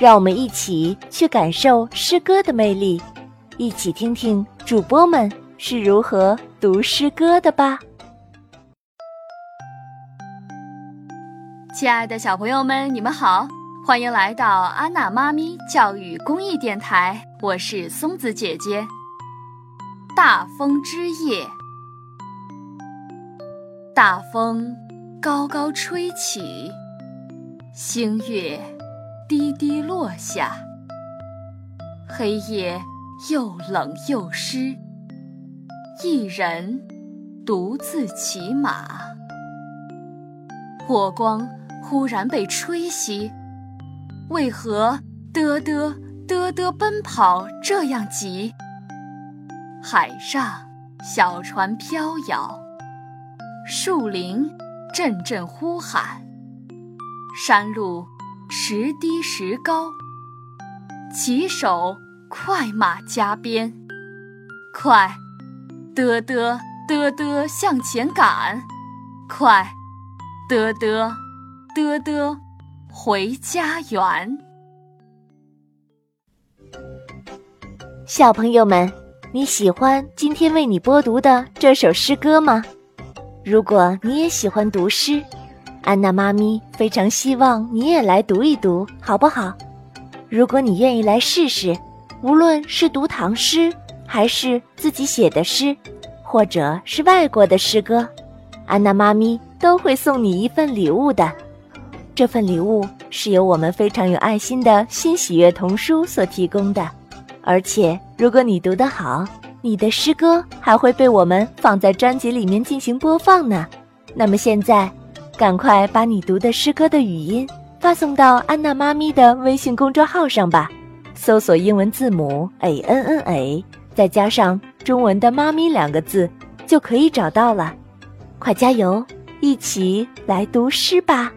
让我们一起去感受诗歌的魅力，一起听听主播们是如何读诗歌的吧。亲爱的小朋友们，你们好，欢迎来到安娜妈咪教育公益电台，我是松子姐姐。大风之夜，大风高高吹起。星月滴滴落下，黑夜又冷又湿。一人独自骑马，火光忽然被吹熄。为何嘚嘚嘚嘚奔跑这样急？海上小船飘摇，树林阵阵呼喊。山路时低时高，骑手快马加鞭，快，嘚嘚嘚嘚向前赶，快，嘚嘚嘚嘚回家园。小朋友们，你喜欢今天为你播读的这首诗歌吗？如果你也喜欢读诗。安娜妈咪非常希望你也来读一读，好不好？如果你愿意来试试，无论是读唐诗，还是自己写的诗，或者是外国的诗歌，安娜妈咪都会送你一份礼物的。这份礼物是由我们非常有爱心的新喜悦童书所提供的，而且如果你读得好，你的诗歌还会被我们放在专辑里面进行播放呢。那么现在。赶快把你读的诗歌的语音发送到安娜妈咪的微信公众号上吧，搜索英文字母 a n n a，再加上中文的“妈咪”两个字，就可以找到了。快加油，一起来读诗吧！